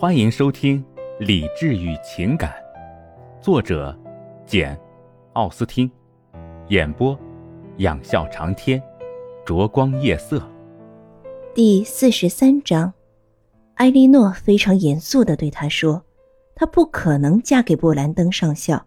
欢迎收听《理智与情感》，作者简·奥斯汀，演播仰笑长天，灼光夜色。第四十三章，埃莉诺非常严肃的对他说：“她不可能嫁给布兰登上校。”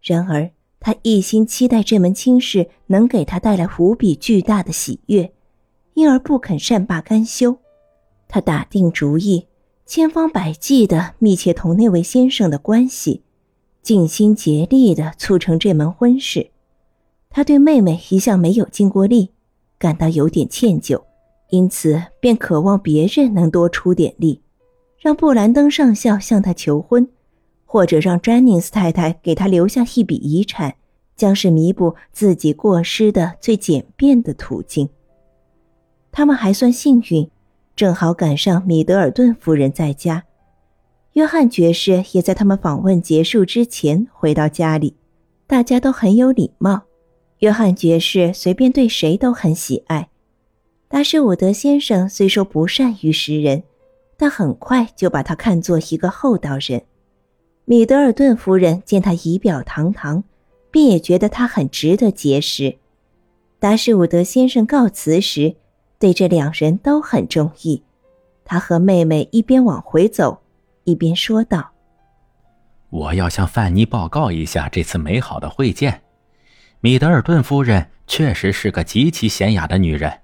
然而，她一心期待这门亲事能给她带来无比巨大的喜悦，因而不肯善罢甘休。他打定主意。千方百计的密切同那位先生的关系，尽心竭力的促成这门婚事。他对妹妹一向没有尽过力，感到有点歉疚，因此便渴望别人能多出点力，让布兰登上校向他求婚，或者让詹宁斯太太给他留下一笔遗产，将是弥补自己过失的最简便的途径。他们还算幸运。正好赶上米德尔顿夫人在家，约翰爵士也在他们访问结束之前回到家里。大家都很有礼貌，约翰爵士随便对谁都很喜爱。达什伍德先生虽说不善于识人，但很快就把他看作一个厚道人。米德尔顿夫人见他仪表堂堂，便也觉得他很值得结识。达什伍德先生告辞时。对这两人都很中意，他和妹妹一边往回走，一边说道：“我要向范妮报告一下这次美好的会见。米德尔顿夫人确实是个极其娴雅的女人，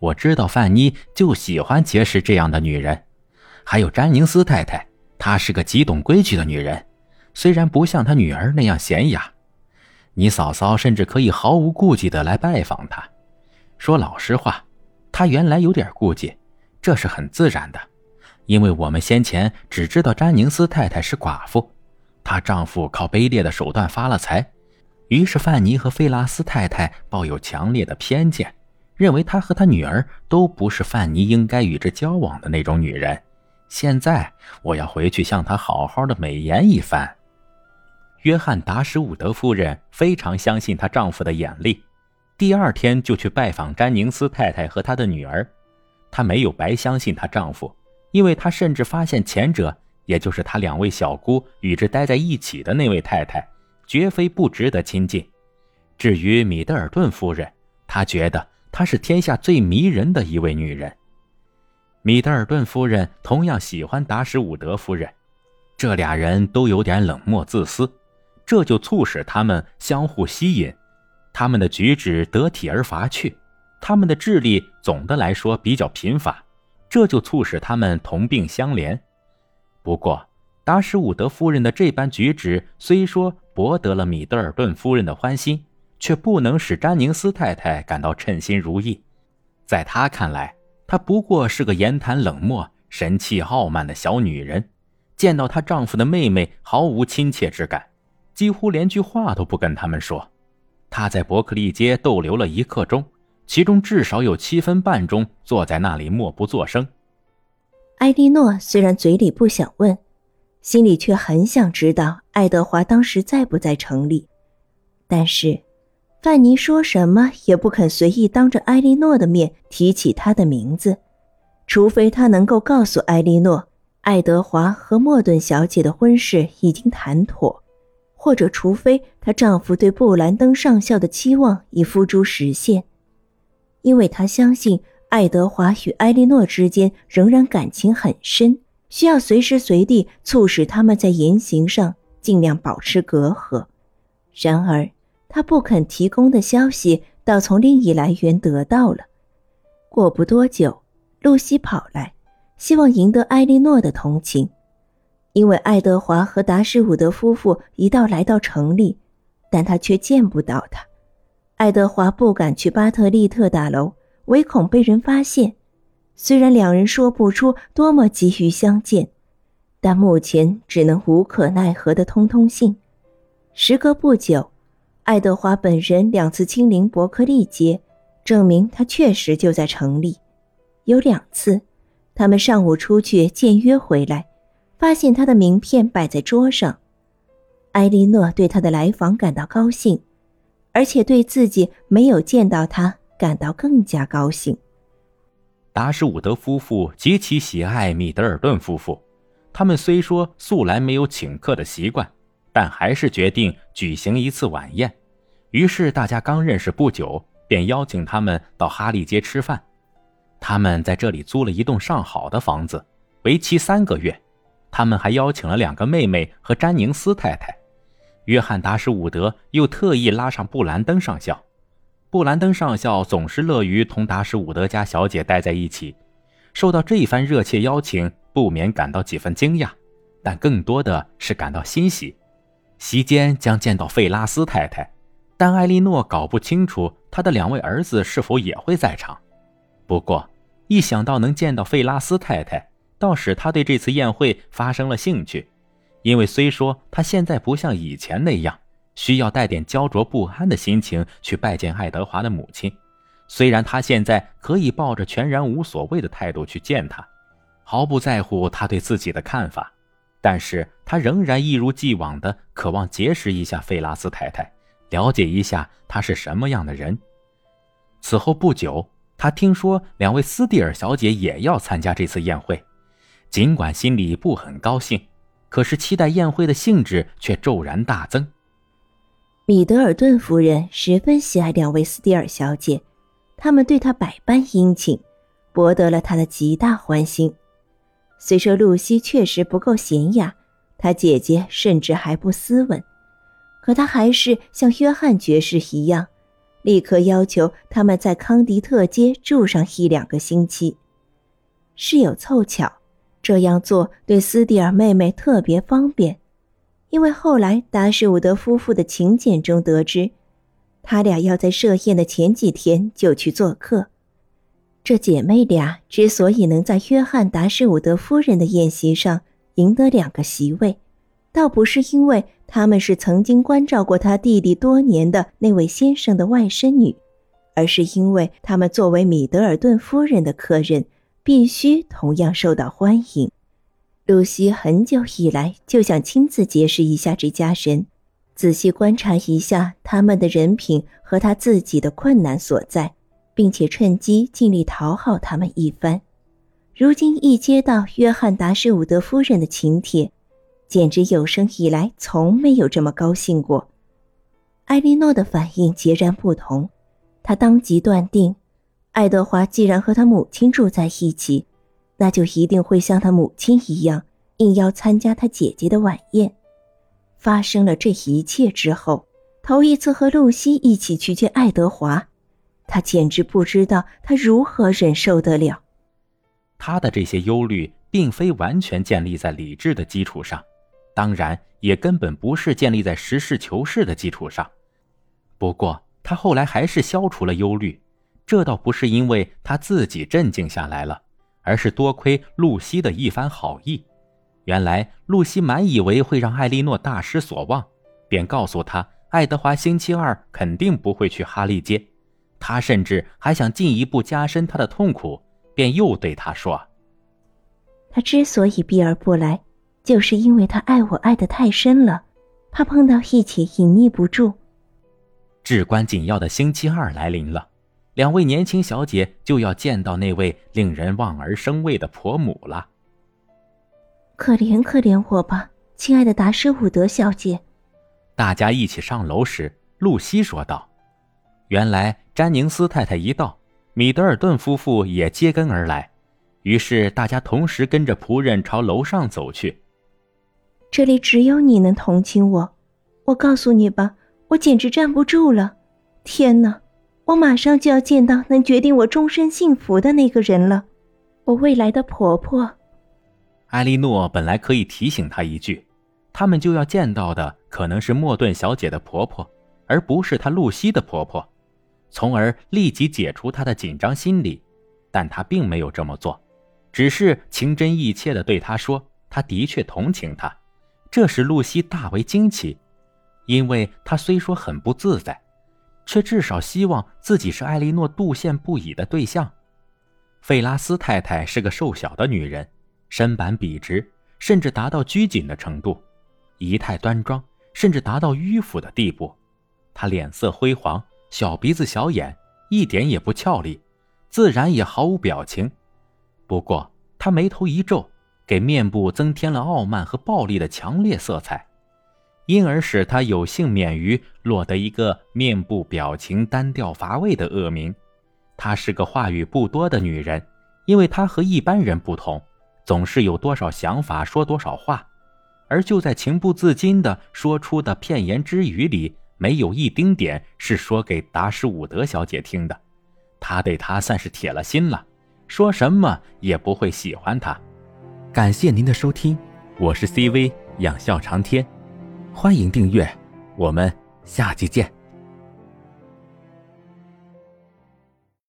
我知道范妮就喜欢结识这样的女人。还有詹宁斯太太，她是个极懂规矩的女人，虽然不像她女儿那样娴雅。你嫂嫂甚至可以毫无顾忌的来拜访她。说老实话。”他原来有点顾忌，这是很自然的，因为我们先前只知道詹宁斯太太是寡妇，她丈夫靠卑劣的手段发了财，于是范尼和菲拉斯太太抱有强烈的偏见，认为她和她女儿都不是范尼应该与之交往的那种女人。现在我要回去向她好好的美言一番。约翰达什伍德夫人非常相信她丈夫的眼力。第二天就去拜访詹宁斯太太和她的女儿，她没有白相信她丈夫，因为她甚至发现前者，也就是她两位小姑与之待在一起的那位太太，绝非不值得亲近。至于米德尔顿夫人，她觉得她是天下最迷人的一位女人。米德尔顿夫人同样喜欢达什伍德夫人，这俩人都有点冷漠自私，这就促使他们相互吸引。他们的举止得体而乏趣，他们的智力总的来说比较贫乏，这就促使他们同病相怜。不过，达什伍德夫人的这般举止虽说博得了米德尔顿夫人的欢心，却不能使詹宁斯太太感到称心如意。在她看来，她不过是个言谈冷漠、神气傲慢的小女人，见到她丈夫的妹妹毫无亲切之感，几乎连句话都不跟他们说。他在伯克利街逗留了一刻钟，其中至少有七分半钟坐在那里默不作声。艾莉诺虽然嘴里不想问，心里却很想知道爱德华当时在不在城里。但是，范尼说什么也不肯随意当着艾莉诺的面提起他的名字，除非他能够告诉艾莉诺，爱德华和莫顿小姐的婚事已经谈妥。或者，除非她丈夫对布兰登上校的期望已付诸实现，因为她相信爱德华与埃莉诺之间仍然感情很深，需要随时随地促使他们在言行上尽量保持隔阂。然而，他不肯提供的消息倒从另一来源得到了。过不多久，露西跑来，希望赢得埃莉诺的同情。因为爱德华和达什伍德夫妇一道来到城里，但他却见不到他。爱德华不敢去巴特利特大楼，唯恐被人发现。虽然两人说不出多么急于相见，但目前只能无可奈何的通通信。时隔不久，爱德华本人两次亲临伯克利街，证明他确实就在城里。有两次，他们上午出去见约回来。发现他的名片摆在桌上，埃莉诺对他的来访感到高兴，而且对自己没有见到他感到更加高兴。达什伍德夫妇极其喜爱米德尔顿夫妇，他们虽说素来没有请客的习惯，但还是决定举行一次晚宴。于是大家刚认识不久，便邀请他们到哈利街吃饭。他们在这里租了一栋上好的房子，为期三个月。他们还邀请了两个妹妹和詹宁斯太太。约翰·达什伍德又特意拉上布兰登上校。布兰登上校总是乐于同达什伍德家小姐待在一起，受到这一番热切邀请，不免感到几分惊讶，但更多的是感到欣喜。席间将见到费拉斯太太，但艾莉诺搞不清楚他的两位儿子是否也会在场。不过，一想到能见到费拉斯太太，倒使他对这次宴会发生了兴趣。因为虽说他现在不像以前那样需要带点焦灼不安的心情去拜见爱德华的母亲，虽然他现在可以抱着全然无所谓的态度去见他，毫不在乎他对自己的看法，但是他仍然一如既往的渴望结识一下费拉斯太太，了解一下她是什么样的人。此后不久。他听说两位斯蒂尔小姐也要参加这次宴会，尽管心里不很高兴，可是期待宴会的兴致却骤然大增。米德尔顿夫人十分喜爱两位斯蒂尔小姐，他们对她百般殷勤，博得了她的极大欢心。虽说露西确实不够娴雅，她姐姐甚至还不斯文，可她还是像约翰爵士一样。立刻要求他们在康迪特街住上一两个星期。事有凑巧，这样做对斯蒂尔妹妹特别方便，因为后来达什伍德夫妇的请柬中得知，他俩要在设宴的前几天就去做客。这姐妹俩之所以能在约翰·达什伍德夫人的宴席上赢得两个席位，倒不是因为。他们是曾经关照过他弟弟多年的那位先生的外甥女，而是因为他们作为米德尔顿夫人的客人，必须同样受到欢迎。露西很久以来就想亲自结识一下这家人，仔细观察一下他们的人品和他自己的困难所在，并且趁机尽力讨好他们一番。如今一接到约翰·达什伍德夫人的请帖。简直有生以来从没有这么高兴过。艾莉诺的反应截然不同，她当即断定，爱德华既然和他母亲住在一起，那就一定会像他母亲一样，硬要参加他姐姐的晚宴。发生了这一切之后，头一次和露西一起去见爱德华，他简直不知道他如何忍受得了。他的这些忧虑并非完全建立在理智的基础上。当然，也根本不是建立在实事求是的基础上。不过，他后来还是消除了忧虑，这倒不是因为他自己镇静下来了，而是多亏露西的一番好意。原来，露西满以为会让艾莉诺大失所望，便告诉他，爱德华星期二肯定不会去哈利街。他甚至还想进一步加深他的痛苦，便又对他说：“他之所以避而不来。”就是因为他爱我爱得太深了，怕碰到一起隐匿不住。至关紧要的星期二来临了，两位年轻小姐就要见到那位令人望而生畏的婆母了。可怜可怜我吧，亲爱的达什伍德小姐。大家一起上楼时，露西说道：“原来詹宁斯太太一到，米德尔顿夫妇也接跟而来，于是大家同时跟着仆人朝楼上走去。”这里只有你能同情我，我告诉你吧，我简直站不住了。天哪，我马上就要见到能决定我终身幸福的那个人了，我未来的婆婆。艾莉诺本来可以提醒他一句，他们就要见到的可能是莫顿小姐的婆婆，而不是她露西的婆婆，从而立即解除她的紧张心理。但她并没有这么做，只是情真意切地对她说：“她的确同情她。”这使露西大为惊奇，因为她虽说很不自在，却至少希望自己是艾莉诺妒羡不已的对象。费拉斯太太是个瘦小的女人，身板笔直，甚至达到拘谨的程度，仪态端庄，甚至达到迂腐的地步。她脸色灰黄，小鼻子小眼，一点也不俏丽，自然也毫无表情。不过她眉头一皱。给面部增添了傲慢和暴力的强烈色彩，因而使她有幸免于落得一个面部表情单调乏味的恶名。她是个话语不多的女人，因为她和一般人不同，总是有多少想法说多少话，而就在情不自禁的说出的片言之语里，没有一丁点是说给达什伍德小姐听的。她对他算是铁了心了，说什么也不会喜欢他。感谢您的收听，我是 CV 养笑长天，欢迎订阅，我们下期见。